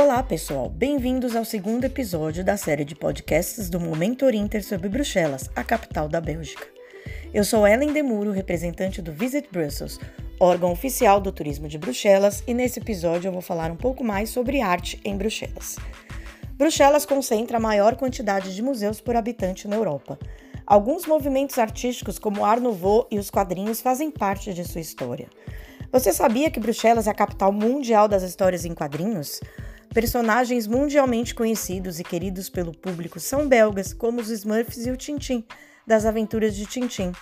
Olá, pessoal. Bem-vindos ao segundo episódio da série de podcasts do Momento Orienter sobre Bruxelas, a capital da Bélgica. Eu sou Ellen Demuro, representante do Visit Brussels, órgão oficial do turismo de Bruxelas, e nesse episódio eu vou falar um pouco mais sobre arte em Bruxelas. Bruxelas concentra a maior quantidade de museus por habitante na Europa. Alguns movimentos artísticos, como o Art Nouveau e os quadrinhos, fazem parte de sua história. Você sabia que Bruxelas é a capital mundial das histórias em quadrinhos? Personagens mundialmente conhecidos e queridos pelo público são belgas, como os Smurfs e o Tintin, das aventuras de Tintin.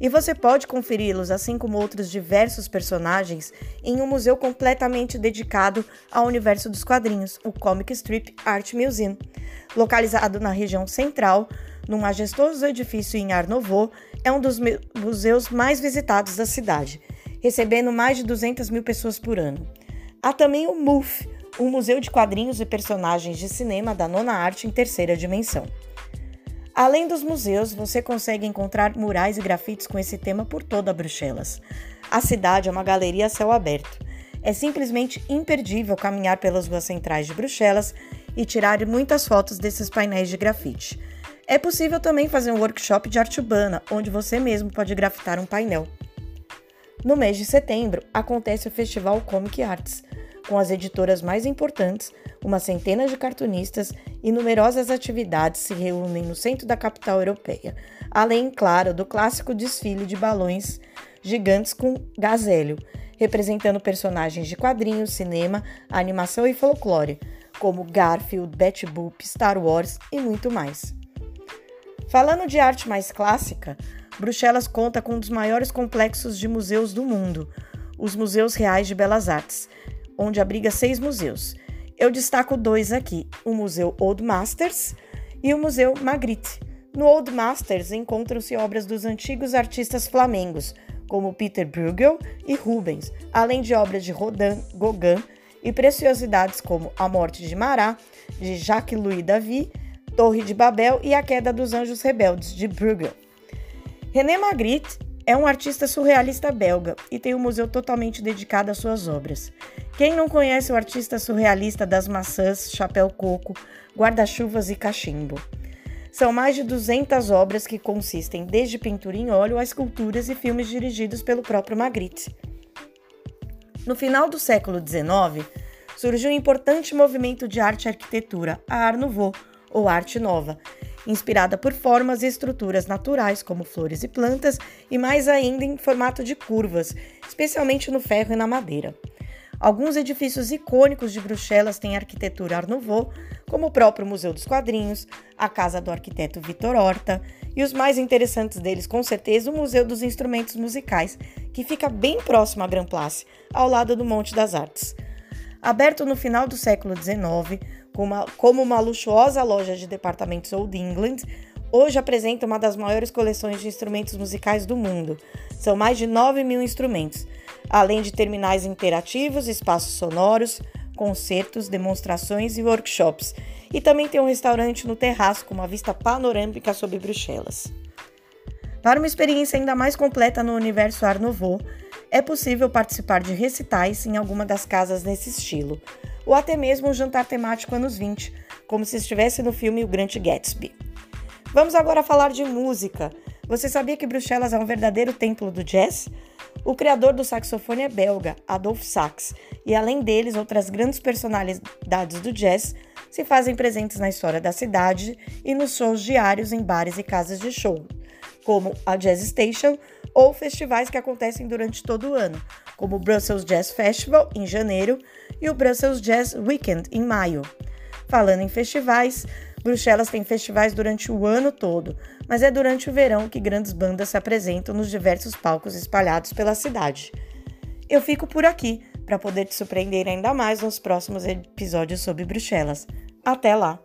E você pode conferi-los, assim como outros diversos personagens, em um museu completamente dedicado ao universo dos quadrinhos, o Comic Strip Art Museum. Localizado na região central, num majestoso edifício em Art Nouveau, é um dos museus mais visitados da cidade, recebendo mais de 200 mil pessoas por ano. Há também o MUF, um museu de quadrinhos e personagens de cinema da nona arte em terceira dimensão. Além dos museus, você consegue encontrar murais e grafites com esse tema por toda Bruxelas. A cidade é uma galeria a céu aberto. É simplesmente imperdível caminhar pelas ruas centrais de Bruxelas e tirar muitas fotos desses painéis de grafite. É possível também fazer um workshop de arte urbana, onde você mesmo pode grafitar um painel. No mês de setembro, acontece o Festival Comic Arts, com as editoras mais importantes, uma centena de cartunistas e numerosas atividades se reúnem no centro da capital europeia, além, claro, do clássico desfile de balões gigantes com gazélio, representando personagens de quadrinhos, cinema, animação e folclore, como Garfield, Betty Boop, Star Wars e muito mais. Falando de arte mais clássica, Bruxelas conta com um dos maiores complexos de museus do mundo, os Museus Reais de Belas Artes, onde abriga seis museus. Eu destaco dois aqui: o Museu Old Masters e o Museu Magritte. No Old Masters encontram-se obras dos antigos artistas flamengos, como Peter Bruegel e Rubens, além de obras de Rodin, Gauguin e preciosidades como A Morte de Marat, de Jacques-Louis David, Torre de Babel e A Queda dos Anjos Rebeldes, de Bruegel. René Magritte é um artista surrealista belga e tem um museu totalmente dedicado às suas obras. Quem não conhece o artista surrealista das maçãs, chapéu coco, guarda-chuvas e cachimbo? São mais de 200 obras que consistem desde pintura em óleo a esculturas e filmes dirigidos pelo próprio Magritte. No final do século XIX, surgiu um importante movimento de arte e arquitetura, a Art Nouveau, ou Arte Nova, inspirada por formas e estruturas naturais, como flores e plantas, e mais ainda em formato de curvas, especialmente no ferro e na madeira. Alguns edifícios icônicos de Bruxelas têm arquitetura Art Nouveau, como o próprio Museu dos Quadrinhos, a casa do arquiteto Vitor Horta, e os mais interessantes deles, com certeza, o Museu dos Instrumentos Musicais, que fica bem próximo à Grand Place, ao lado do Monte das Artes. Aberto no final do século XIX, como uma luxuosa loja de departamentos Old England, hoje apresenta uma das maiores coleções de instrumentos musicais do mundo. São mais de 9 mil instrumentos, além de terminais interativos, espaços sonoros, concertos, demonstrações e workshops. E também tem um restaurante no terraço com uma vista panorâmica sobre Bruxelas. Para uma experiência ainda mais completa no universo Art Nouveau, é possível participar de recitais em alguma das casas nesse estilo ou até mesmo um jantar temático anos 20, como se estivesse no filme O Grande Gatsby. Vamos agora falar de música. Você sabia que Bruxelas é um verdadeiro templo do jazz? O criador do saxofone é belga, Adolf Sax, e além deles, outras grandes personalidades do jazz se fazem presentes na história da cidade e nos shows diários em bares e casas de show, como a Jazz Station ou festivais que acontecem durante todo o ano, como o Brussels Jazz Festival em janeiro e o Brussels Jazz Weekend em maio. Falando em festivais, Bruxelas tem festivais durante o ano todo, mas é durante o verão que grandes bandas se apresentam nos diversos palcos espalhados pela cidade. Eu fico por aqui para poder te surpreender ainda mais nos próximos episódios sobre Bruxelas. Até lá!